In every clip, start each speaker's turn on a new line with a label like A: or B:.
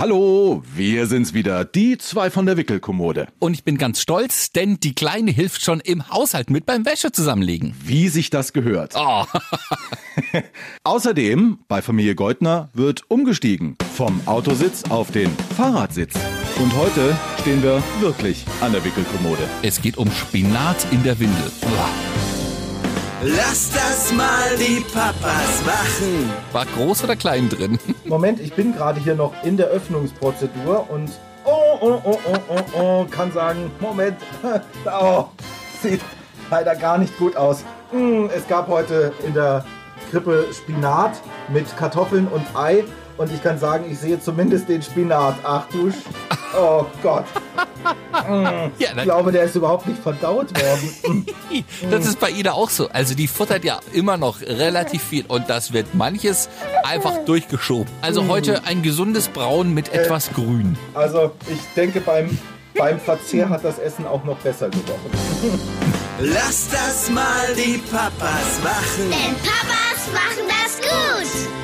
A: Hallo, wir sind's wieder, die zwei von der Wickelkommode.
B: Und ich bin ganz stolz, denn die Kleine hilft schon im Haushalt mit beim Wäsche zusammenlegen.
A: Wie sich das gehört.
B: Oh.
A: Außerdem, bei Familie Geutner wird umgestiegen vom Autositz auf den Fahrradsitz. Und heute stehen wir wirklich an der Wickelkommode.
B: Es geht um Spinat in der Windel. Uah.
C: Lass das mal die Papas machen.
B: War groß oder klein drin?
D: Moment, ich bin gerade hier noch in der Öffnungsprozedur und oh, oh, oh, oh, oh, oh, kann sagen, Moment, oh, sieht leider gar nicht gut aus. Mm, Es gab heute in der Krippe Spinat mit Kartoffeln und Ei und ich kann sagen, ich sehe zumindest den Spinat. Ach du, Sch oh Gott. Mm,
B: Ja,
D: Ich glaube, der ist überhaupt nicht verdaut worden. Mm.
B: Das ist bei Ida auch so. Also die futtert ja immer noch relativ viel und das wird manches einfach durchgeschoben. Also heute ein gesundes Braun mit etwas Grün.
D: Also ich denke, beim, beim Verzehr hat das Essen auch noch besser gerochen.
C: Lass das mal die Papas machen.
E: Denn Papas machen das gut.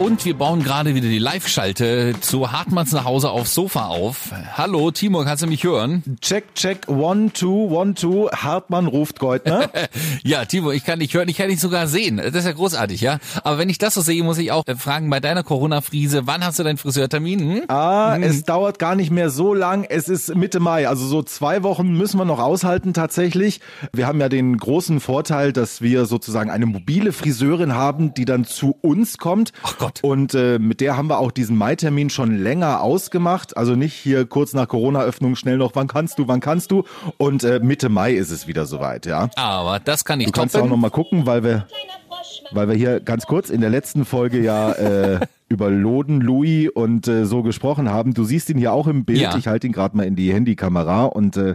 B: Und wir bauen gerade wieder die Live-Schalte zu Hartmanns nach Hause aufs Sofa auf. Hallo, Timo, kannst du mich hören?
A: Check, check, one, two, one, two. Hartmann ruft Geutner.
B: Ja, Timo, ich kann dich hören, ich kann dich sogar sehen. Das ist ja großartig, ja? Aber wenn ich das so sehe, muss ich auch äh, fragen, bei deiner Corona-Friese, wann hast du deinen Friseurtermin? Hm?
A: Ah, es dauert gar nicht mehr so lang. Es ist Mitte Mai, also so zwei Wochen müssen wir noch aushalten tatsächlich. Wir haben ja den großen Vorteil, dass wir sozusagen eine mobile Friseurin haben, die dann zu uns kommt.
B: Ach Gott.
A: Und äh, mit der haben wir auch diesen Mai-Termin schon länger ausgemacht. Also nicht hier kurz nach Corona-Öffnung schnell noch, wann kannst du, wann kannst du. Und äh, Mitte Mai ist es wieder soweit, ja.
B: Aber das kann ich
A: Du kannst auch noch
B: toppen.
A: mal gucken, weil wir, weil wir hier ganz kurz in der letzten Folge ja äh, über Loden, Louis und äh, so gesprochen haben. Du siehst ihn hier auch im Bild.
B: Ja.
A: Ich halte ihn gerade mal in die Handykamera und äh,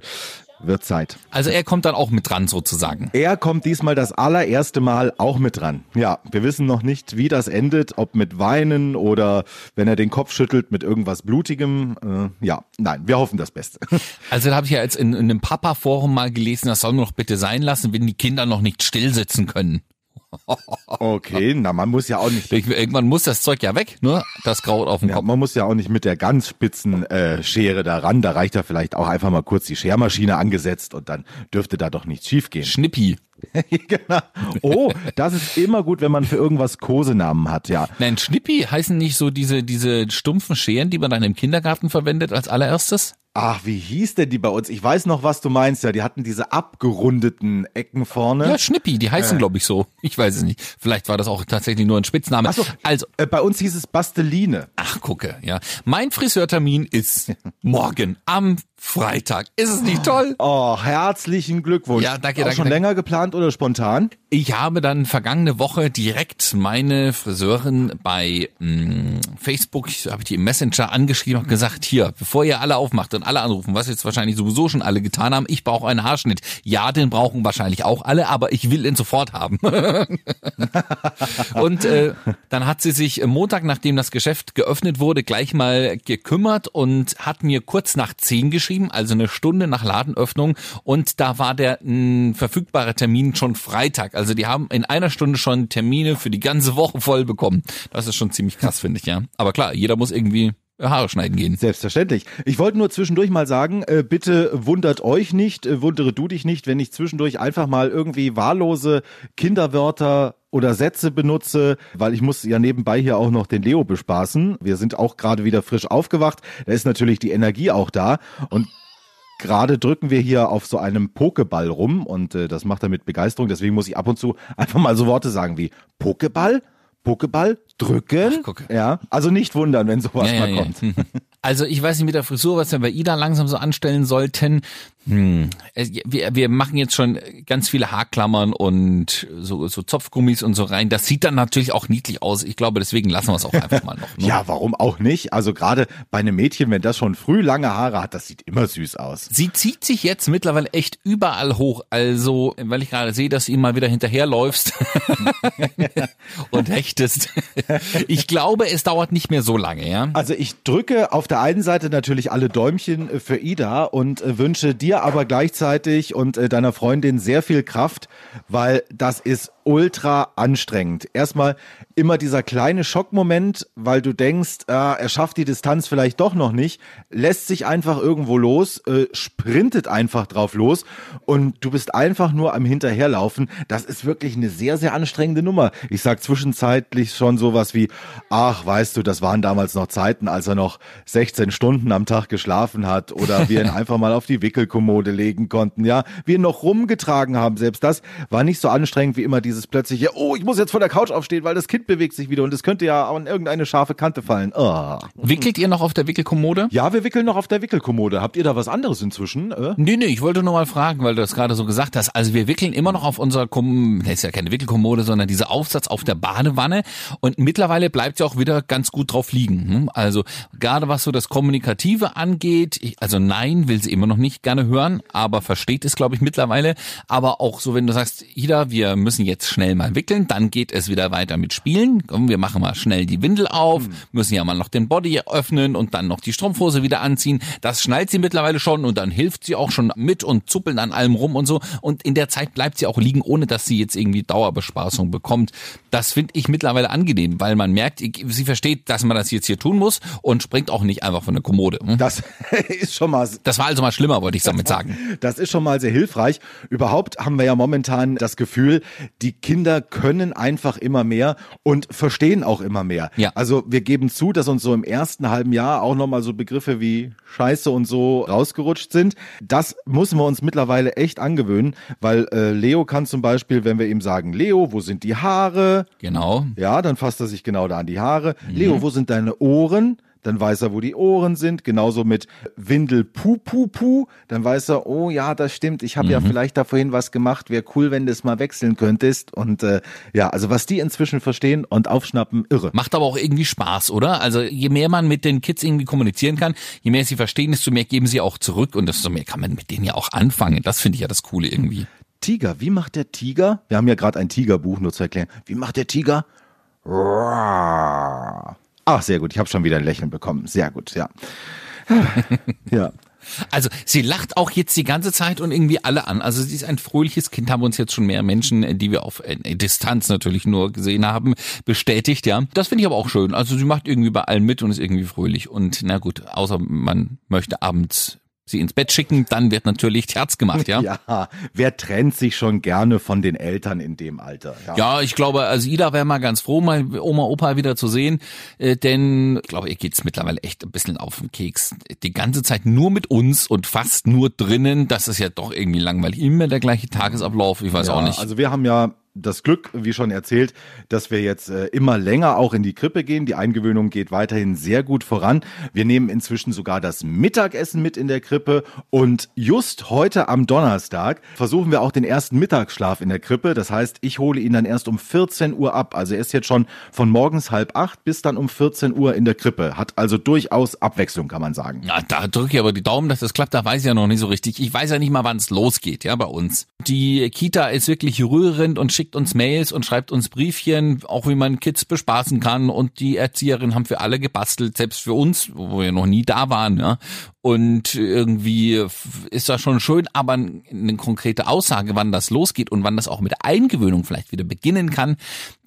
A: wird Zeit.
B: Also er kommt dann auch mit dran sozusagen.
A: Er kommt diesmal das allererste Mal auch mit dran. Ja, wir wissen noch nicht, wie das endet, ob mit Weinen oder wenn er den Kopf schüttelt mit irgendwas Blutigem. Äh, ja, nein, wir hoffen das Beste.
B: Also da habe ich ja jetzt in, in einem Papa-Forum mal gelesen, das soll man doch bitte sein lassen, wenn die Kinder noch nicht still sitzen können.
A: Okay, na, man muss ja auch nicht
B: Ich- Irgendwann muss das Zeug ja weg, ne? Das Kraut auf dem
A: Ja,
B: Kopf.
A: man muss ja auch nicht mit der ganz spitzen äh, Schere da ran. Da reicht ja vielleicht auch einfach mal kurz die Schermaschine angesetzt und dann dürfte da doch nichts schiefgehen.
B: Schnippi.
A: genau. Oh, das ist immer gut, wenn man für irgendwas Kosenamen hat, ja.
B: Nein, Schnippi heißen nicht so diese, diese stumpfen Scheren, die man dann im Kindergarten verwendet als allererstes?
A: Ach, wie hieß denn die bei uns? Ich weiß noch, was du meinst. Ja, die hatten diese abgerundeten Ecken vorne.
B: Ja, Schnippi, die heißen, glaube ich, so. Ich weiß es nicht. Vielleicht war das auch tatsächlich nur ein Spitzname.
A: Ach so.
B: Also,
A: Äh, bei uns hieß es Basteline.
B: ach, gucke, ja. Mein Friseurtermin ist morgen am Freitag. Ist es nicht toll?
A: Oh, herzlichen Glückwunsch.
B: Ja, danke,
A: Auch
B: danke,
A: schon
B: danke.
A: länger geplant oder spontan?
B: Ich habe dann vergangene Woche direkt meine Friseurin bei mh, Facebook, ich- habe ich die im Messenger angeschrieben und gesagt, hier, bevor ihr alle aufmacht und alle anrufen, was jetzt wahrscheinlich sowieso schon alle getan haben, ich brauche einen Haarschnitt. Ja, den brauchen wahrscheinlich auch alle, aber ich will ihn sofort haben. und äh, dann hat sie sich Montag, nachdem das Geschäft geöffnet wurde, gleich mal gekümmert und hat mir kurz nach zehn geschrieben, also eine Stunde nach Ladenöffnung. Und da war der mh, verfügbare Termin schon Freitag. Also die haben in einer Stunde schon Termine für die ganze Woche voll bekommen. Das ist schon ziemlich krass, finde ich, ja. Aber klar, jeder muss irgendwie Haare schneiden gehen.
A: Selbstverständlich. Ich wollte nur zwischendurch mal sagen, äh, bitte wundert euch nicht, äh, wundere du dich nicht, wenn ich zwischendurch einfach mal irgendwie wahllose Kinderwörter oder Sätze benutze, weil ich muss ja nebenbei hier auch noch den Leo bespaßen. Wir sind auch gerade wieder frisch aufgewacht. Da ist natürlich die Energie auch da und Gerade drücken wir hier auf so einem Pokeball rum und äh, das macht er mit Begeisterung. Deswegen muss ich ab und zu einfach mal so Worte sagen wie Pokeball, Pokeball, drücken.
B: Ach.
A: Ja, also nicht wundern, wenn sowas
B: Ja, ja,
A: mal
B: ja.
A: kommt.
B: Also ich weiß nicht mit der Frisur, was wir bei Ida langsam so anstellen sollten. Hm. Es- Wir, wir machen jetzt schon ganz viele Haarklammern und so, so Zopfgummis und so rein. Das sieht dann natürlich auch niedlich aus. Ich glaube, deswegen lassen wir es auch einfach mal noch. Ne?
A: Ja, warum auch nicht? Also gerade bei einem Mädchen, wenn das schon früh lange Haare hat, das sieht immer süß aus.
B: Sie zieht sich jetzt mittlerweile echt überall hoch. Also, weil ich gerade sehe, dass du ihm mal wieder hinterherläufst und hechtest. Ich glaube, es dauert nicht mehr so lange, ja?
A: Also ich drücke auf der einen Seite natürlich alle Däumchen äh, für Ida und äh, wünsche dir aber gleichzeitig und äh, deiner Freundin sehr viel Kraft, weil das ist ultra anstrengend. Erstmal immer dieser kleine Schockmoment, weil du denkst, ah, er schafft die Distanz vielleicht doch noch nicht, lässt sich einfach irgendwo los, äh, sprintet einfach drauf los und du bist einfach nur am Hinterherlaufen. Das ist wirklich eine sehr, sehr anstrengende Nummer. Ich sag zwischenzeitlich schon sowas wie, ach, weißt du, das waren damals noch Zeiten, als er noch 16 Stunden am Tag geschlafen hat oder wir ihn einfach mal auf die Wickelkommode legen konnten, ja. Wir ihn noch rumgetragen haben. Selbst das war nicht so anstrengend wie immer dieses plötzliche, oh, ich muss jetzt von der Couch aufstehen, weil das Kind bewegt sich wieder und es könnte ja an irgendeine scharfe Kante fallen. Oh.
B: Wickelt ihr noch auf der Wickelkommode?
A: Ja, wir wickeln noch auf der Wickelkommode. Habt ihr da was anderes inzwischen? Äh?
B: Nee, nee, ich wollte nur mal fragen, weil du das gerade so gesagt hast. Also wir wickeln immer noch auf unserer, Kom das ist ja keine Wickelkommode, sondern dieser Aufsatz auf der Badewanne und mittlerweile bleibt ja auch wieder ganz gut drauf liegen. hm? Also gerade was so das Kommunikative angeht, ich, also nein, will sie immer noch nicht gerne hören, aber versteht es, glaube ich, mittlerweile. Aber auch so, wenn du sagst, Ida, wir müssen jetzt schnell mal wickeln, dann geht es wieder weiter mit Spielen. Komm, wir machen mal schnell die Windel auf, müssen ja mal noch den Body öffnen und dann noch die Strumpfhose wieder anziehen. Das schnallt sie mittlerweile schon und dann hilft sie auch schon mit und zuppeln an allem rum und so. Und in der Zeit bleibt sie auch liegen, ohne dass sie jetzt irgendwie Dauerbespaßung bekommt. Das finde ich mittlerweile angenehm, weil man merkt, sie versteht, dass man das jetzt hier tun muss und springt auch nicht einfach von der Kommode. hm?
A: Das ist schon mal
B: Das war also mal schlimmer, wollte ich damit sagen.
A: Das ist schon mal sehr hilfreich. Überhaupt haben wir ja momentan das Gefühl, die Kinder können einfach immer mehr und verstehen auch immer mehr.
B: Ja.
A: Also wir geben zu, dass uns so im ersten halben Jahr auch nochmal so Begriffe wie Scheiße und so rausgerutscht sind. Das müssen wir uns mittlerweile echt angewöhnen, weil äh, Leo kann zum Beispiel, wenn wir ihm sagen, Leo, wo sind die Haare?
B: Genau.
A: Ja, dann fasst er sich genau da an die Haare. Leo, wo sind deine Ohren? Dann weiß er, wo die Ohren sind. Genauso mit Windel Pu Pu Pu. Dann weiß er, oh ja, das stimmt. Ich habe ja vielleicht da vorhin was gemacht. Wäre cool, wenn du es mal wechseln könntest. Und äh, ja, also was die inzwischen verstehen und aufschnappen, irre.
B: Macht aber auch irgendwie Spaß, oder? Also je mehr man mit den Kids irgendwie kommunizieren kann, je mehr sie verstehen, desto mehr geben sie auch zurück und desto mehr kann man mit denen ja auch anfangen. Das finde ich ja das Coole irgendwie.
A: Tiger, wie macht der Tiger? Wir haben ja gerade ein Tigerbuch, nur zu erklären. Wie macht der Tiger? Roar. Ach, sehr gut. Ich habe schon wieder ein Lächeln bekommen. Sehr gut, ja. ja.
B: Also sie lacht auch jetzt die ganze Zeit und irgendwie alle an. Also sie ist ein fröhliches Kind, haben uns jetzt schon mehr Menschen, äh, die wir auf äh, Distanz natürlich nur gesehen haben, bestätigt, ja. Das finde ich aber auch schön. Also sie macht irgendwie bei allem mit und ist irgendwie fröhlich. Und na gut, außer man möchte abends sie ins Bett schicken, dann wird natürlich Herz gemacht, ja.
A: Ja, wer trennt sich schon gerne von den Eltern in dem Alter?
B: Ja, ich glaube, also Ida wäre mal ganz froh, mal Oma, Opa wieder zu sehen, äh, denn ich glaube, ihr geht's mittlerweile echt ein bisschen auf den Keks. Die ganze Zeit nur mit uns und fast nur drinnen, das ist ja doch irgendwie langweilig. Immer der gleiche Tagesablauf, ich weiß
A: Ja,
B: auch nicht.
A: Also wir haben ja das Glück, wie schon erzählt, dass wir jetzt äh, immer länger auch in die Krippe gehen. Die Eingewöhnung geht weiterhin sehr gut voran. Wir nehmen inzwischen sogar das Mittagessen mit in der Krippe und just heute am Donnerstag versuchen wir auch den ersten Mittagsschlaf in der Krippe. Das heißt, ich hole ihn dann erst um 14 Uhr ab. Also er ist jetzt schon von morgens halb acht bis dann um 14 Uhr in der Krippe. Hat also durchaus Abwechslung, kann man sagen.
B: Ja, da drücke ich aber die Daumen, dass das klappt, da weiß ich ja noch nicht so richtig. Ich weiß ja nicht mal, wann es losgeht, ja, bei uns. Die Kita ist wirklich rührend und schickt uns Mails und schreibt uns Briefchen, auch wie man Kids bespaßen kann und die Erzieherinnen haben für alle gebastelt, selbst für uns, wo wir noch nie da waren, ja. Und irgendwie ist das schon schön, aber eine konkrete Aussage, wann das losgeht und wann das auch mit Eingewöhnung vielleicht wieder beginnen kann,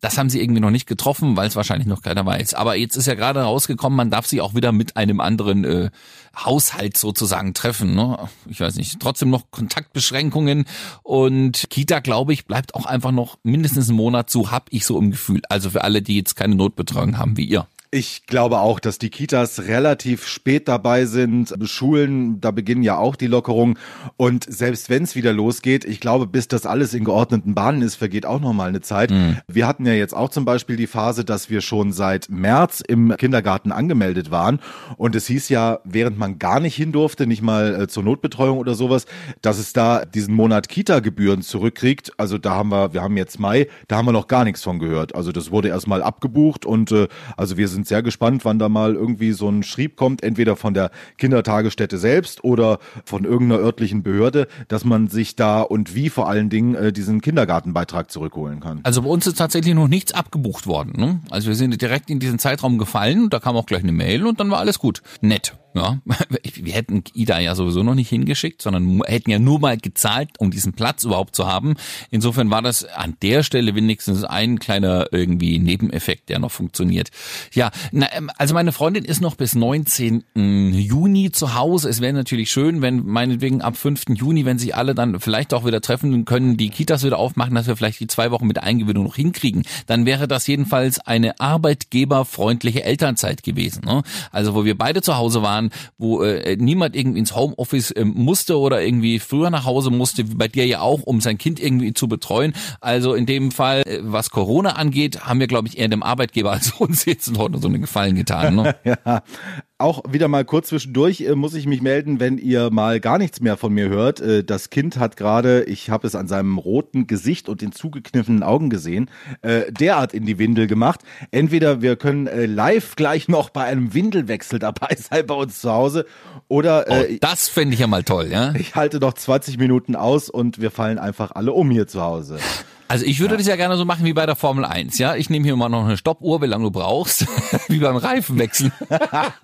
B: das haben sie irgendwie noch nicht getroffen, weil es wahrscheinlich noch keiner weiß. Aber jetzt ist ja gerade rausgekommen, man darf sich auch wieder mit einem anderen äh, Haushalt sozusagen treffen. Ne? Ich weiß nicht, trotzdem noch Kontaktbeschränkungen und Kita, glaube ich, bleibt auch einfach noch mindestens einen Monat, so hab ich so im Gefühl. Also für alle, die jetzt keine Notbetreuung haben wie ihr.
A: Ich glaube auch, dass die Kitas relativ spät dabei sind. Schulen, da beginnen ja auch die Lockerungen. Und selbst wenn es wieder losgeht, ich glaube, bis das alles in geordneten Bahnen ist, vergeht auch noch mal eine Zeit. Wir hatten ja jetzt auch zum Beispiel die Phase, dass wir schon seit März im Kindergarten angemeldet waren. Und es hieß ja, während man gar nicht hin durfte, nicht mal äh, zur Notbetreuung oder sowas, dass es da diesen Monat Kita-Gebühren zurückkriegt. Also da haben wir, wir haben jetzt Mai, da haben wir noch gar nichts von gehört. Also das wurde erstmal abgebucht und äh, also wir sind sehr gespannt, wann da mal irgendwie so ein Schrieb kommt, entweder von der Kindertagesstätte selbst oder von irgendeiner örtlichen Behörde, dass man sich da und wie vor allen Dingen äh, diesen Kindergartenbeitrag zurückholen kann.
B: Also bei uns ist tatsächlich noch nichts abgebucht worden. Ne? Also wir sind direkt in diesen Zeitraum gefallen und da kam auch gleich eine Mail und dann war alles gut. Nett. Ja, wir hätten Ida ja sowieso noch nicht hingeschickt, sondern hätten ja nur mal gezahlt, um diesen Platz überhaupt zu haben. Insofern war das an der Stelle wenigstens ein kleiner irgendwie Nebeneffekt, der noch funktioniert. Ja, na, ähm, also meine Freundin ist noch bis 19. Juni zu Hause. Es wäre natürlich schön, wenn meinetwegen ab 5. Juni, wenn sich alle dann vielleicht auch wieder treffen können, die Kitas wieder aufmachen, dass wir vielleicht die zwei Wochen mit Eingewöhnung noch hinkriegen. Dann wäre das jedenfalls eine arbeitgeberfreundliche Elternzeit gewesen. Ne? Also wo wir beide zu Hause waren, wo äh, niemand irgendwie ins Homeoffice äh, musste oder irgendwie früher nach Hause musste, wie bei dir ja auch, um sein Kind irgendwie zu betreuen. Also in dem Fall, äh, was Corona angeht, haben wir, glaube ich, eher dem Arbeitgeber als uns jetzt heute so einen Gefallen getan. Ne?
A: ja, auch wieder mal kurz zwischendurch äh, muss ich mich melden, wenn ihr mal gar nichts mehr von mir hört. Äh, das Kind hat gerade, ich habe es an seinem roten Gesicht und den zugekniffenen Augen gesehen, äh, derart in die Windel gemacht. Entweder wir können äh, live gleich noch bei einem Windelwechsel dabei sein bei uns zu Hause oder
B: äh, oh, das fände ich ja mal toll, ja.
A: Ich halte noch 20 Minuten aus und wir fallen einfach alle um hier zu Hause.
B: Also ich würde ja. das ja gerne so machen wie bei der Formel 1, ja. Ich nehme hier mal noch eine Stoppuhr, wie lange du brauchst, wie beim Reifenwechsel.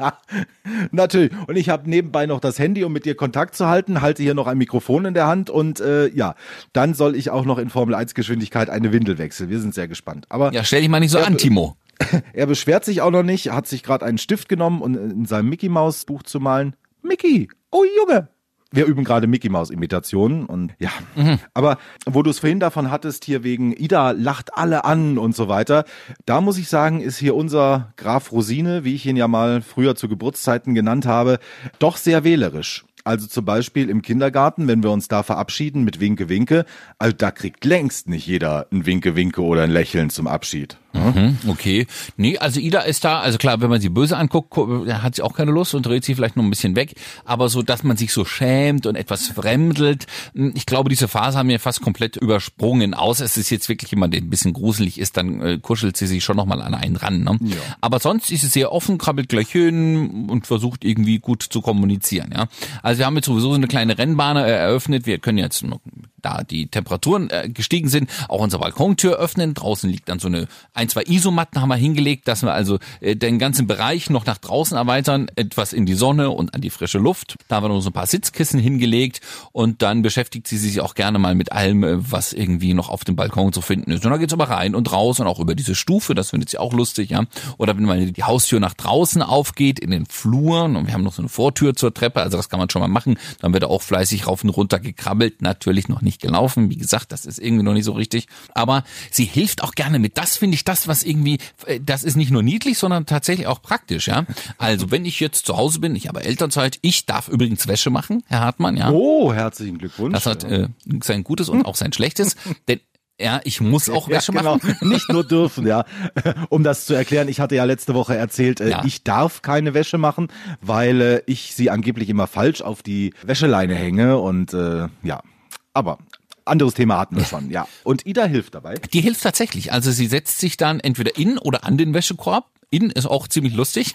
A: Natürlich. Und ich habe nebenbei noch das Handy, um mit dir Kontakt zu halten, halte hier noch ein Mikrofon in der Hand und äh, ja, dann soll ich auch noch in Formel 1 Geschwindigkeit eine Windel wechseln. Wir sind sehr gespannt. Aber
B: ja, stell dich mal nicht so an, Timo.
A: Er beschwert sich auch noch nicht, hat sich gerade einen Stift genommen, um in seinem Mickey Maus Buch zu malen. Mickey, oh Junge, wir üben gerade Mickey Maus Imitationen und ja. Mhm. Aber wo du es vorhin davon hattest, hier wegen Ida lacht alle an und so weiter, da muss ich sagen, ist hier unser Graf Rosine, wie ich ihn ja mal früher zu Geburtszeiten genannt habe, doch sehr wählerisch. Also zum Beispiel im Kindergarten, wenn wir uns da verabschieden mit Winke Winke, also da kriegt längst nicht jeder ein Winke Winke oder ein Lächeln zum Abschied.
B: Mhm, okay. Nee, also Ida ist da, also klar, wenn man sie böse anguckt, hat sie auch keine Lust und dreht sie vielleicht noch ein bisschen weg. Aber so, dass man sich so schämt und etwas fremdelt, hm, ich glaube, diese Phase haben wir fast komplett übersprungen. Außer es ist jetzt wirklich jemand, der ein bisschen gruselig ist, dann äh, kuschelt sie sich schon nochmal an einen ran. Ne? Ja. Aber sonst ist sie sehr offen, krabbelt gleich hin und versucht irgendwie gut zu kommunizieren. Ja, Also wir haben jetzt sowieso so eine kleine Rennbahn äh, eröffnet. Wir können jetzt noch da die Temperaturen äh, gestiegen sind, auch unsere Balkontür öffnen. Draußen liegt dann so eine ein, zwei Isomatten haben wir hingelegt, dass wir also äh, den ganzen Bereich noch nach draußen erweitern, etwas in die Sonne und an die frische Luft. Da haben wir noch so ein paar Sitzkissen hingelegt und dann beschäftigt sie sich auch gerne mal mit allem, äh, was irgendwie noch auf dem Balkon zu finden ist. Und dann geht's aber rein und raus und auch über diese Stufe, das findet sie auch lustig, ja. Oder wenn mal die Haustür nach draußen aufgeht, in den Fluren und wir haben noch so eine Vortür zur Treppe, also das kann man schon mal machen, dann wird auch fleißig rauf und runter gekrabbelt, natürlich noch nicht gelaufen, wie gesagt, das ist irgendwie noch nicht so richtig, aber sie hilft auch gerne mit. Das finde ich das, was irgendwie, äh, das ist nicht nur niedlich, sondern tatsächlich auch praktisch, ja. Also wenn ich jetzt zu Hause bin, ich habe Elternzeit, ich darf übrigens Wäsche machen, Herr Hartmann, ja.
A: Oh, herzlichen Glückwunsch.
B: Das hat äh, sein Gutes und auch sein Schlechtes, denn ja, ich muss auch Wäsche ja, genau. machen.
A: Nicht nur dürfen, ja. Um das zu erklären, ich hatte ja letzte Woche erzählt, äh, ja. ich darf keine Wäsche machen, weil äh, ich sie angeblich immer falsch auf die Wäscheleine hänge und äh, ja. Aber anderes Thema hatten wir schon, ja. Und Ida hilft dabei.
B: Die hilft tatsächlich. Also sie setzt sich dann entweder in oder an den Wäschekorb in ist auch ziemlich lustig.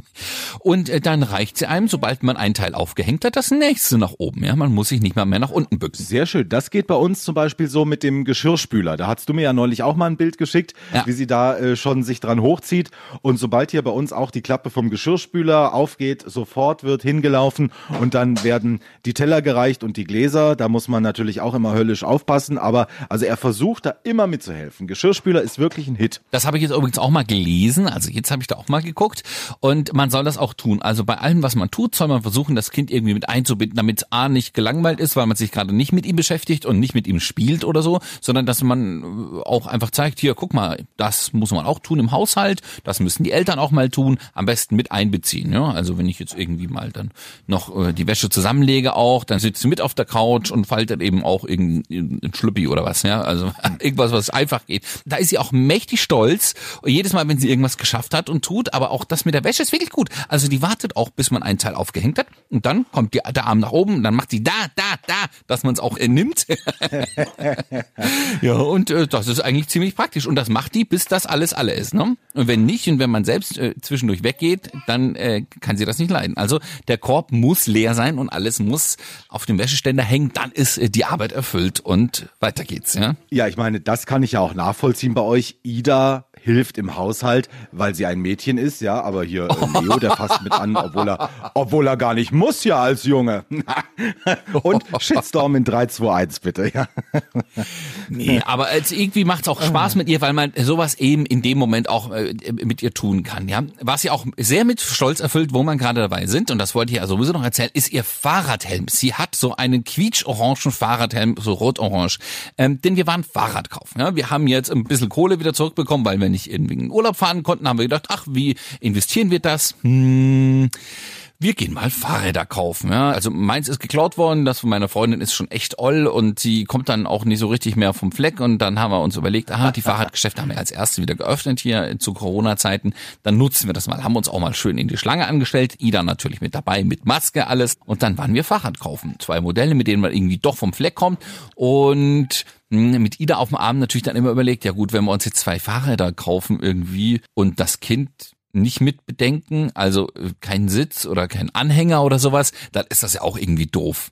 B: und äh, dann reicht sie einem, sobald man ein Teil aufgehängt hat, das nächste nach oben. Ja, man muss sich nicht mal mehr nach unten bücken.
A: Sehr schön. Das geht bei uns zum Beispiel so mit dem Geschirrspüler. Da hast du mir ja neulich auch mal ein Bild geschickt, ja. wie sie da äh, schon sich dran hochzieht. Und sobald hier bei uns auch die Klappe vom Geschirrspüler aufgeht, sofort wird hingelaufen und dann werden die Teller gereicht und die Gläser. Da muss man natürlich auch immer höllisch aufpassen. Aber also er versucht da immer mitzuhelfen. Geschirrspüler ist wirklich ein Hit.
B: Das habe ich jetzt übrigens auch mal gelesen. Also also jetzt habe ich da auch mal geguckt und man soll das auch tun. Also bei allem, was man tut, soll man versuchen, das Kind irgendwie mit einzubinden, damit A nicht gelangweilt ist, weil man sich gerade nicht mit ihm beschäftigt und nicht mit ihm spielt oder so, sondern dass man äh, auch einfach zeigt, hier, guck mal, das muss man auch tun im Haushalt, das müssen die Eltern auch mal tun, am besten mit einbeziehen. Ja? Also wenn ich jetzt irgendwie mal dann noch äh, die Wäsche zusammenlege auch, dann sitzt sie mit auf der Couch und faltet eben auch irgendein Schlüppi oder was, ja, also irgendwas, was einfach geht. Da ist sie auch mächtig stolz. Und jedes Mal, wenn sie irgendwas geschafft geschafft hat und tut, aber auch das mit der Wäsche ist wirklich gut. Also die wartet auch, bis man einen Teil aufgehängt hat und dann kommt die, der Arm nach oben und dann macht die da, da, da, dass man es auch äh, nimmt. ja, und äh, das ist eigentlich ziemlich praktisch und das macht die, bis das alles alle ist. Ne? Und wenn nicht und wenn man selbst äh, zwischendurch weggeht, dann äh, kann sie das nicht leiden. Also der Korb muss leer sein und alles muss auf dem Wäscheständer hängen, dann ist äh, die Arbeit erfüllt und weiter geht's. Ja,
A: ja ich meine, das kann ich ja auch nachvollziehen bei euch. Ida hilft im Haushalt, weil sie ein Mädchen ist, ja, aber hier äh, Leo, der fasst mit an, obwohl er, obwohl er gar nicht muss ja als Junge. Und Shitstorm in 3, 2, 1 bitte, ja.
B: Nee, aber es irgendwie macht's auch Spaß mit ihr, weil man sowas eben in dem Moment auch äh, mit ihr tun kann, ja. Was sie auch sehr mit Stolz erfüllt, wo man gerade dabei sind, und das wollte ich ja sowieso noch erzählen, ist ihr Fahrradhelm. Sie hat so einen quietsch-orangen Fahrradhelm, so rot-orange. Ähm, denn wir waren Fahrrad kaufen. Ja? Wir haben jetzt ein bisschen Kohle wieder zurückbekommen, weil wir nicht irgendwie in Urlaub fahren konnten, haben wir gedacht, ach, wie investieren wir das? Hm, wir gehen mal Fahrräder kaufen. Ja? Also meins ist geklaut worden, das von meiner Freundin ist schon echt oll und sie kommt dann auch nicht so richtig mehr vom Fleck und dann haben wir uns überlegt, aha, die Fahrradgeschäfte haben wir als erstes wieder geöffnet hier zu Corona-Zeiten, dann nutzen wir das mal, haben uns auch mal schön in die Schlange angestellt, Ida natürlich mit dabei, mit Maske alles und dann waren wir Fahrrad kaufen. Zwei Modelle, mit denen man irgendwie doch vom Fleck kommt und hm, mit Ida auf dem Arm natürlich dann immer überlegt, ja gut, wenn wir uns jetzt zwei Fahrräder kaufen irgendwie und das Kind nicht mit bedenken, also äh, kein Sitz oder kein Anhänger oder sowas, dann ist das ja auch irgendwie doof.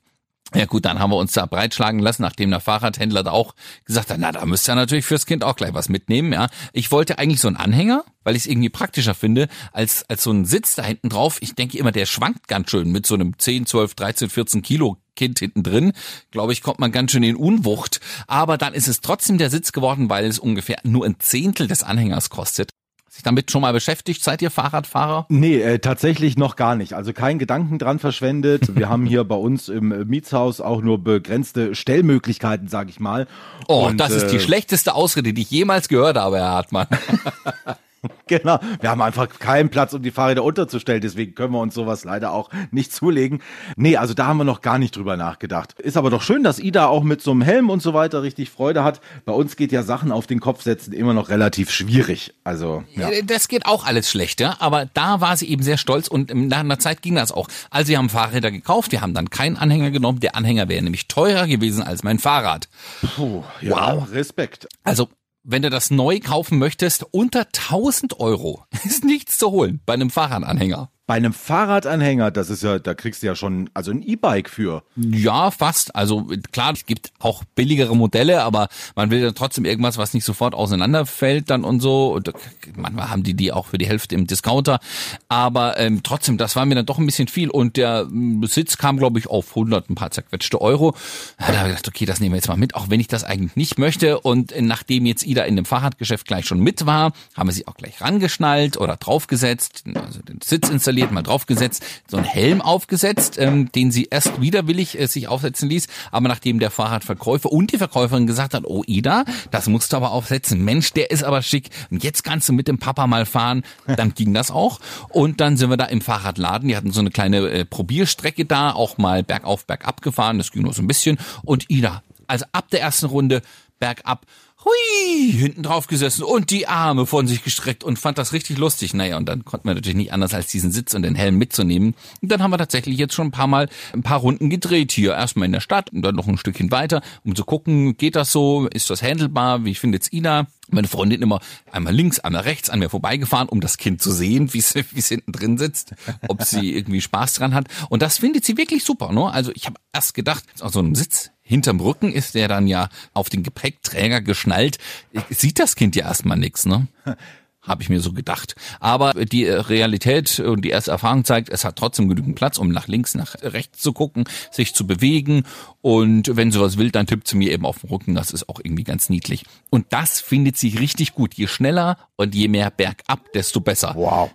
B: Ja gut, dann haben wir uns da breitschlagen lassen, nachdem der Fahrradhändler da auch gesagt hat, na, da müsst ihr natürlich fürs Kind auch gleich was mitnehmen, ja. Ich wollte eigentlich so einen Anhänger, weil ich es irgendwie praktischer finde, als, als so ein Sitz da hinten drauf. Ich denke immer, der schwankt ganz schön mit so einem 10, 12, 13, 14 Kilo Kind hinten drin. Glaube ich, kommt man ganz schön in Unwucht. Aber dann ist es trotzdem der Sitz geworden, weil es ungefähr nur ein Zehntel des Anhängers kostet sich damit schon mal beschäftigt? Seid ihr Fahrradfahrer?
A: Nee, äh, tatsächlich noch gar nicht. Also kein Gedanken dran verschwendet. Wir haben hier bei uns im äh, Mietshaus auch nur begrenzte Stellmöglichkeiten, sag ich mal.
B: Oh, Und, das ist die äh, schlechteste Ausrede, die ich jemals gehört habe, Herr Hartmann.
A: Genau. Wir haben einfach keinen Platz, um die Fahrräder unterzustellen. Deswegen können wir uns sowas leider auch nicht zulegen. Nee, also da haben wir noch gar nicht drüber nachgedacht. Ist aber doch schön, dass Ida auch mit so einem Helm und so weiter richtig Freude hat. Bei uns geht ja Sachen auf den Kopf setzen immer noch relativ schwierig. Also, ja.
B: Äh, das geht auch alles schlechter, aber da war sie eben sehr stolz und nach einer Zeit ging das auch. Also wir haben Fahrräder gekauft, wir haben dann keinen Anhänger genommen. Der Anhänger wäre nämlich teurer gewesen als mein Fahrrad.
A: Puh, ja, wow. Respekt.
B: Also wenn du das neu kaufen möchtest, unter 1000 Euro ist nichts zu holen bei einem Fahrradanhänger.
A: Bei einem Fahrradanhänger, das ist ja, da kriegst du ja schon, also ein E-Bike für.
B: Ja, fast. Also klar, es gibt auch billigere Modelle, aber man will dann trotzdem irgendwas, was nicht sofort auseinanderfällt dann und so. Und manchmal haben die die auch für die Hälfte im Discounter. Aber ähm, trotzdem, das war mir dann doch ein bisschen viel. Und der Sitz kam, glaube ich, auf 100 ein paar zerquetschte Euro. Da habe ich gedacht, okay, das nehmen wir jetzt mal mit, auch wenn ich das eigentlich nicht möchte. Und nachdem jetzt Ida in dem Fahrradgeschäft gleich schon mit war, haben wir sie auch gleich rangeschnallt oder draufgesetzt, also den Sitz installiert installiert, mal draufgesetzt, so einen Helm aufgesetzt, ähm, den sie erst widerwillig äh, sich aufsetzen ließ, aber nachdem der Fahrradverkäufer und die Verkäuferin gesagt hat, oh Ida, das musst du aber aufsetzen, Mensch, der ist aber schick. Und jetzt kannst du mit dem Papa mal fahren, dann ging das auch. Und dann sind wir da im Fahrradladen, die hatten so eine kleine äh, Probierstrecke da, auch mal bergauf, bergab gefahren, das ging nur so ein bisschen. Und Ida, also ab der ersten Runde bergab hui, hinten drauf gesessen und die Arme von sich gestreckt und fand das richtig lustig. Naja, und dann konnten wir natürlich nicht anders als diesen Sitz und den Helm mitzunehmen. Und dann haben wir tatsächlich jetzt schon ein paar Mal ein paar Runden gedreht hier. Erstmal in der Stadt und dann noch ein Stückchen weiter, um zu gucken, geht das so, ist das handelbar, wie findet's Ina? Meine Freundin immer einmal links, einmal rechts an mir vorbeigefahren, um das Kind zu sehen, wie es hinten drin sitzt, ob sie irgendwie Spaß dran hat. Und das findet sie wirklich super. Ne? Also ich habe erst gedacht, so ein Sitz hinterm Rücken ist der dann ja auf den Gepäckträger geschnallt. Sieht das Kind ja erstmal nix, ne? habe ich mir so gedacht. Aber die Realität und die erste Erfahrung zeigt, es hat trotzdem genügend Platz, um nach links, nach rechts zu gucken, sich zu bewegen. Und wenn sie was will, dann tippt sie mir eben auf den Rücken. Das ist auch irgendwie ganz niedlich. Und das findet sie richtig gut. Je schneller und je mehr bergab, desto besser.
A: Wow.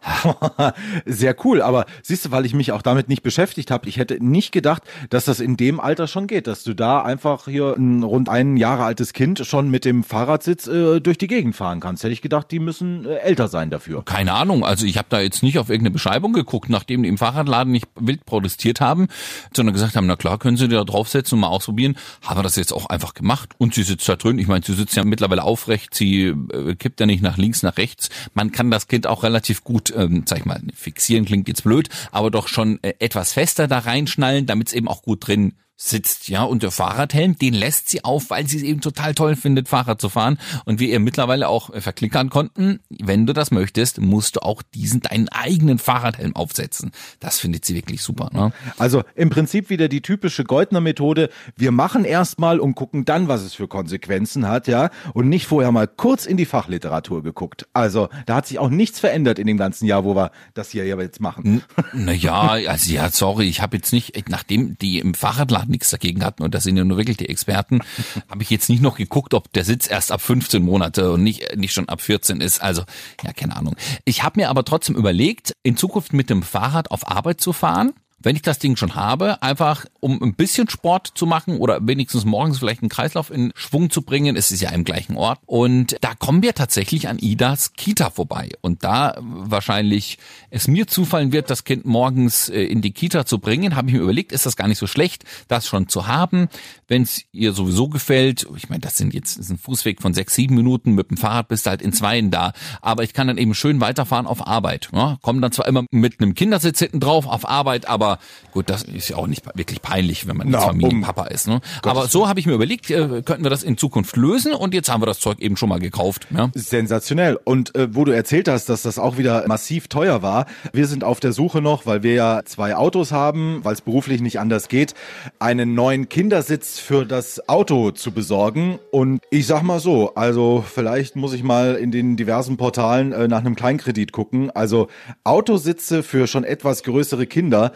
A: Sehr cool. Aber siehst du, weil ich mich auch damit nicht beschäftigt habe, ich hätte nicht gedacht, dass das in dem Alter schon geht, dass du da einfach hier ein rund ein Jahre altes Kind schon mit dem Fahrradsitz äh, durch die Gegend fahren kannst. Hätte ich gedacht, die müssen äh, älter sein dafür.
B: Keine Ahnung. Also ich habe da jetzt nicht auf irgendeine Beschreibung geguckt, nachdem die im Fahrradladen nicht wild protestiert haben, sondern gesagt haben, na klar, können Sie da draufsetzen und mal ausprobieren. Haben wir das jetzt auch einfach gemacht. Und sie sitzt da drin. Ich meine, sie sitzt ja mittlerweile aufrecht. Sie äh, kippt ja nicht nach links, nach rechts. Man kann das Kind auch relativ gut, ähm, sag ich mal, fixieren klingt jetzt blöd, aber doch schon äh, etwas fester da reinschnallen, damit es eben auch gut drin sitzt, ja, und der Fahrradhelm, den lässt sie auf, weil sie es eben total toll findet, Fahrrad zu fahren. Und wir ihr mittlerweile auch verklickern konnten, wenn du das möchtest, musst du auch diesen deinen eigenen Fahrradhelm aufsetzen. Das findet sie wirklich super. Ne?
A: Also im Prinzip wieder die typische Goldner-Methode. Wir machen erstmal und gucken dann, was es für Konsequenzen hat, ja, und nicht vorher mal kurz in die Fachliteratur geguckt. Also da hat sich auch nichts verändert in dem ganzen Jahr, wo wir das hier jetzt machen.
B: Naja, also ja, sorry, ich habe jetzt nicht, nachdem die im Fahrradladen nichts dagegen hatten und das sind ja nur wirklich die Experten, habe ich jetzt nicht noch geguckt, ob der Sitz erst ab 15 Monate und nicht, nicht schon ab 14 ist. Also, ja, keine Ahnung. Ich habe mir aber trotzdem überlegt, in Zukunft mit dem Fahrrad auf Arbeit zu fahren wenn ich das Ding schon habe, einfach um ein bisschen Sport zu machen oder wenigstens morgens vielleicht einen Kreislauf in Schwung zu bringen. Es ist ja im gleichen Ort. Und da kommen wir tatsächlich an Idas Kita vorbei. Und da wahrscheinlich es mir zufallen wird, das Kind morgens äh, in die Kita zu bringen, habe ich mir überlegt, ist das gar nicht so schlecht, das schon zu haben. Wenn es ihr sowieso gefällt, ich meine, das sind jetzt das ist ein Fußweg von sechs, sieben Minuten, mit dem Fahrrad bist du halt in zweien da. Aber ich kann dann eben schön weiterfahren auf Arbeit. Ja, komme dann zwar immer mit einem Kindersitz hinten drauf auf Arbeit, aber aber gut, das ist ja auch nicht wirklich peinlich, wenn man
A: Na,
B: Familienpapa ist. Ne? Aber so habe ich mir überlegt, äh, könnten wir das in Zukunft lösen und jetzt haben wir das Zeug eben schon mal gekauft. Ja?
A: Sensationell. Und äh, wo du erzählt hast, dass das auch wieder massiv teuer war, wir sind auf der Suche noch, weil wir ja zwei Autos haben, weil es beruflich nicht anders geht, einen neuen Kindersitz für das Auto zu besorgen. Und ich sag mal so, also vielleicht muss ich mal in den diversen Portalen äh, nach einem Kleinkredit gucken. Also Autositze für schon etwas größere Kinder,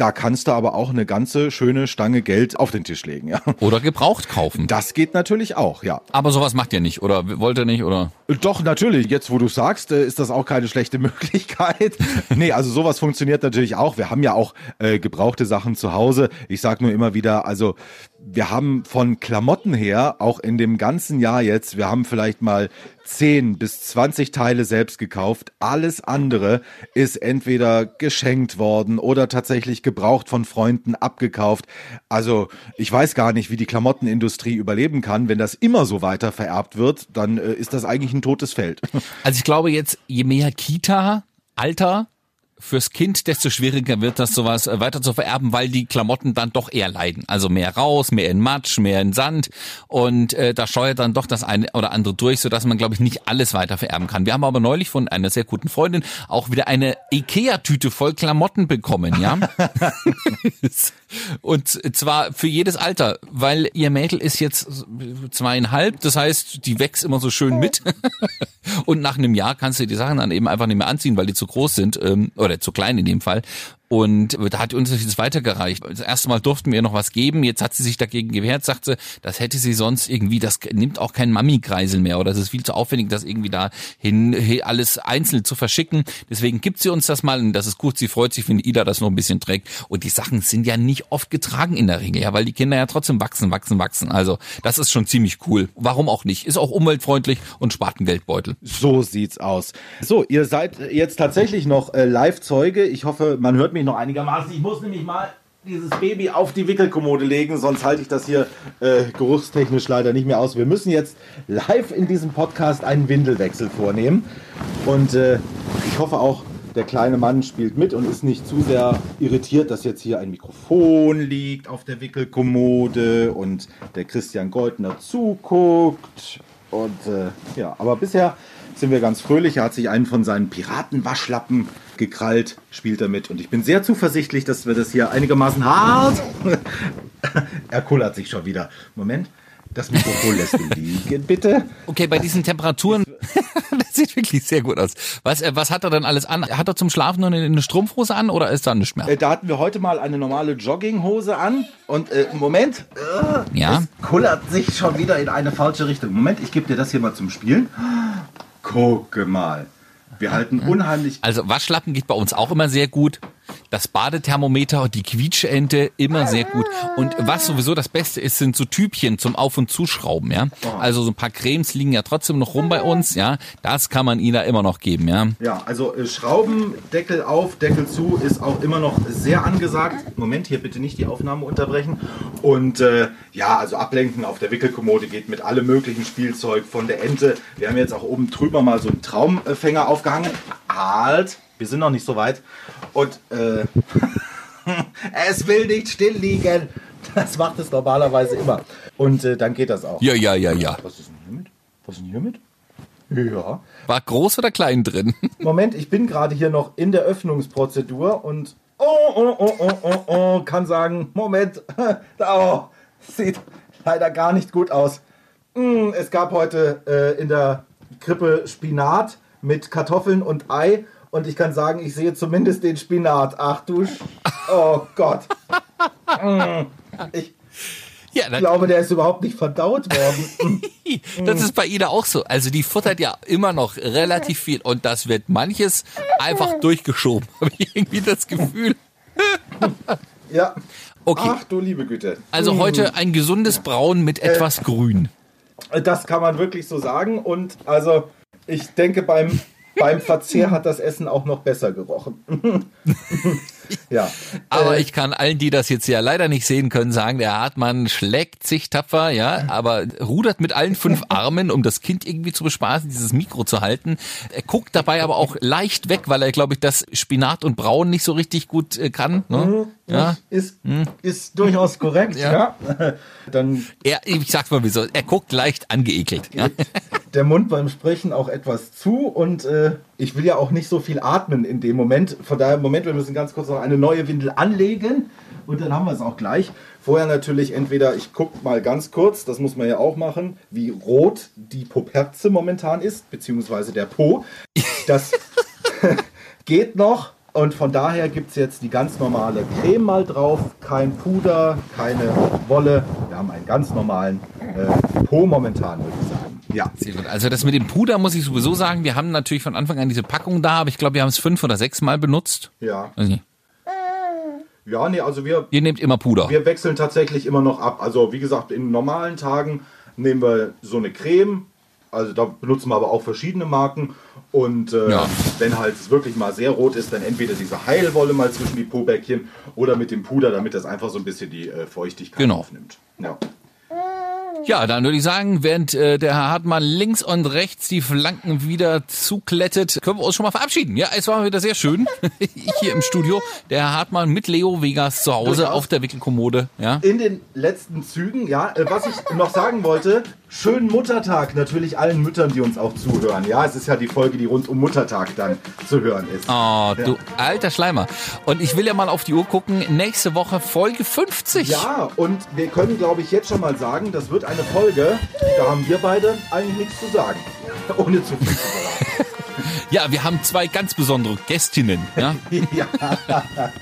A: da kannst du aber auch eine ganze schöne Stange Geld auf den Tisch legen, ja.
B: Oder gebraucht kaufen.
A: Das geht natürlich auch, ja.
B: Aber sowas macht ihr nicht oder wollt ihr nicht oder?
A: Doch, natürlich. Jetzt, wo du sagst, äh, ist das auch keine schlechte Möglichkeit. nee, also sowas funktioniert natürlich auch. Wir haben ja auch äh, gebrauchte Sachen zu Hause. Ich sag nur immer wieder, also wir haben von Klamotten her, auch in dem ganzen Jahr jetzt, wir haben vielleicht mal 10 bis 20 Teile selbst gekauft. Alles andere ist entweder geschenkt worden oder tatsächlich gebraucht von Freunden abgekauft. Also ich weiß gar nicht, wie die Klamottenindustrie überleben kann. Wenn das immer so weiter vererbt wird, dann äh, ist das eigentlich ein totes Feld.
B: Also ich glaube jetzt, je mehr Kita, Alter, fürs Kind, desto schwieriger wird das sowas äh, weiter zu vererben, weil die Klamotten dann doch eher leiden. Also mehr raus, mehr in Matsch, mehr in Sand und äh, da scheuert dann doch das eine oder andere durch, sodass man, glaube ich, nicht alles weiter vererben kann. Wir haben aber neulich von einer sehr guten Freundin auch wieder eine Ikea-Tüte voll Klamotten bekommen, ja. und zwar für jedes Alter, weil ihr Mädel ist jetzt zweieinhalb, das heißt, die wächst immer so schön mit und nach einem Jahr kannst du die Sachen dann eben einfach nicht mehr anziehen, weil die zu groß sind ähm, oder zu klein in dem Fall. Und da hat uns das weitergereicht. Das erste Mal durften wir noch was geben. Jetzt hat sie sich dagegen gewehrt, sagt sie, das hätte sie sonst irgendwie, das nimmt auch kein Mami-Kreisel mehr oder es ist viel zu aufwendig, das irgendwie da hin, alles einzeln zu verschicken. Deswegen gibt sie uns das mal und das ist gut. Sie freut sich, wenn Ida das noch ein bisschen trägt. Und die Sachen sind ja nicht oft getragen in der Regel, ja, weil die Kinder ja trotzdem wachsen, wachsen, wachsen. Also das ist schon ziemlich cool. Warum auch nicht? Ist auch umweltfreundlich und spart einen Geldbeutel.
A: So sieht's aus. So, ihr seid jetzt tatsächlich noch äh, Live-Zeuge. Ich hoffe, man hört mich noch einigermaßen. Ich muss nämlich mal dieses Baby auf die Wickelkommode legen, sonst halte ich das hier äh, geruchstechnisch leider nicht mehr aus. Wir müssen jetzt live in diesem Podcast einen Windelwechsel vornehmen. Und äh, ich hoffe auch, der kleine Mann spielt mit und ist nicht zu sehr irritiert, dass jetzt hier ein Mikrofon liegt auf der Wickelkommode und der Christian Goldner zuguckt. Und äh, ja, aber bisher sind wir ganz fröhlich. Er hat sich einen von seinen Piratenwaschlappen gekrallt, spielt damit. Und ich bin sehr zuversichtlich, dass wir das hier einigermaßen hart. er kullert sich schon wieder. Moment. Das Mikrofon lässt du liegen, bitte.
B: Okay, bei diesen Temperaturen, das sieht wirklich sehr gut aus. Was, äh, was hat er denn alles an? Hat er zum Schlafen nur eine, eine Strumpfhose an oder ist da nichts mehr?
A: Äh, da hatten wir heute mal eine normale Jogginghose an und äh, Moment, äh,
B: Ja?
A: es kullert sich schon wieder in eine falsche Richtung. Moment, ich gebe dir das hier mal zum Spielen. Gucke mal. Wir halten unheimlich
B: Also Waschlappen geht bei uns auch immer sehr gut. Das Badethermometer die Quietschente immer sehr gut. Und was sowieso das Beste ist, sind so Typchen zum Auf- und Zuschrauben, ja. Also so ein paar Cremes liegen ja trotzdem noch rum bei uns, ja. Das kann man Ina immer noch geben, ja.
A: Ja, also äh, Schrauben, Deckel auf, Deckel zu ist auch immer noch sehr angesagt. Moment, hier bitte nicht die Aufnahme unterbrechen. Und äh, ja, also ablenken auf der Wickelkommode geht mit allem möglichen Spielzeug von der Ente. Wir haben jetzt auch oben drüber mal so einen Traumfänger aufgehangen. Halt, wir sind noch nicht so weit. Und äh, es will nicht still liegen. Das macht es normalerweise immer. Und äh, dann geht das auch.
B: Ja, ja, ja, ja.
A: Was ist denn hiermit? Was ist denn hiermit? Ja.
B: War groß oder klein drin?
A: Moment, ich bin gerade hier noch in der Öffnungsprozedur und oh, oh, oh, oh, oh, oh, kann sagen, Moment, oh, sieht leider gar nicht gut aus. Mm, es gab heute äh, in der Krippe Spinat mit Kartoffeln und Ei und ich kann sagen, ich sehe zumindest den Spinat. Ach du, Sch oh Gott. Mm, ich
B: Ja, dann,
A: glaube, der ist überhaupt nicht verdaut worden.
B: das ist bei Ida auch so. Also die futtert ja immer noch relativ viel und das wird manches einfach durchgeschoben. Habe ich irgendwie das Gefühl.
A: ja.
B: Okay.
A: Ach du liebe Güte.
B: Also heute ein gesundes Braun mit etwas Grün.
A: Das kann man wirklich so sagen. Und also, ich denke, beim, beim Verzehr hat das Essen auch noch besser gerochen. ja.
B: Aber
A: Äh,
B: ich kann allen, die das jetzt ja leider nicht sehen können, sagen, der Hartmann schlägt sich tapfer, ja, aber rudert mit allen fünf Armen, um das Kind irgendwie zu bespaßen, dieses Mikro zu halten. Er guckt dabei aber auch leicht weg, weil er, glaube ich, das Spinat und Braun nicht so richtig gut äh, kann. Ne? Ja.
A: Ist, ist durchaus korrekt, ja. Dann
B: Er, ich sag's mal wieso, er guckt leicht angeekelt. Ja?
A: der Mund beim Sprechen auch etwas zu und äh, ich will ja auch nicht so viel atmen in dem Moment. Von daher, Moment, wir müssen ganz kurz noch eine neue Windel anlegen und dann haben wir es auch gleich. Vorher natürlich entweder, ich gucke mal ganz kurz, das muss man ja auch machen, wie rot die Poperze momentan ist, beziehungsweise der Po. Das geht noch. Und von daher gibt es jetzt die ganz normale Creme mal drauf. Kein Puder, keine Wolle. Wir haben einen ganz normalen äh, Po momentan, würde ich sagen. Ja.
B: Sehr gut. Also das mit dem Puder muss ich sowieso sagen, wir haben natürlich von Anfang an diese Packung da, aber ich glaube, wir haben es fünf oder sechs Mal benutzt.
A: Ja.
B: Nicht.
A: Ja, nee, also wir,
B: Ihr nehmt immer Puder.
A: wir wechseln tatsächlich immer noch ab. Also wie gesagt, in normalen Tagen nehmen wir so eine Creme. Also da benutzen wir aber auch verschiedene Marken. Und äh,
B: Ja.
A: wenn halt es wirklich mal sehr rot ist, dann entweder diese Heilwolle mal zwischen die Pobäckchen oder mit dem Puder, damit das einfach so ein bisschen die äh, Feuchtigkeit
B: Genau.
A: aufnimmt. Ja.
B: Ja, dann würde ich sagen, während äh, der Herr Hartmann links und rechts die Flanken wieder zuklettet, können wir uns schon mal verabschieden. Ja, es war wieder sehr schön hier im Studio. Der Herr Hartmann mit Leo Vegas zu Hause auf der Wickelkommode. Ja.
A: In den letzten Zügen, ja, äh, was ich noch sagen wollte, schönen Muttertag natürlich allen Müttern, die uns auch zuhören. Ja, es ist ja die Folge, die rund um Muttertag dann zu hören ist.
B: Oh, du alter Schleimer. Und ich will ja mal auf die Uhr gucken. Nächste Woche Folge 50.
A: Ja, und wir können, glaube ich, jetzt schon mal sagen, das wird eine Folge, da haben wir beide eigentlich nichts zu sagen. Ohne zu viel zu verraten.
B: Ja, wir haben zwei ganz besondere Gästinnen. Ja.
A: ja.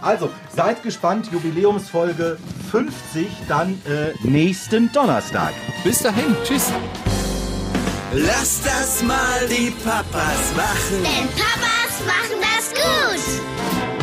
A: Also, seid gespannt, Jubiläumsfolge 50, dann äh, nächsten Donnerstag.
B: Bis dahin. Tschüss.
C: Lass das mal die Papas machen.
E: Denn Papas machen das gut.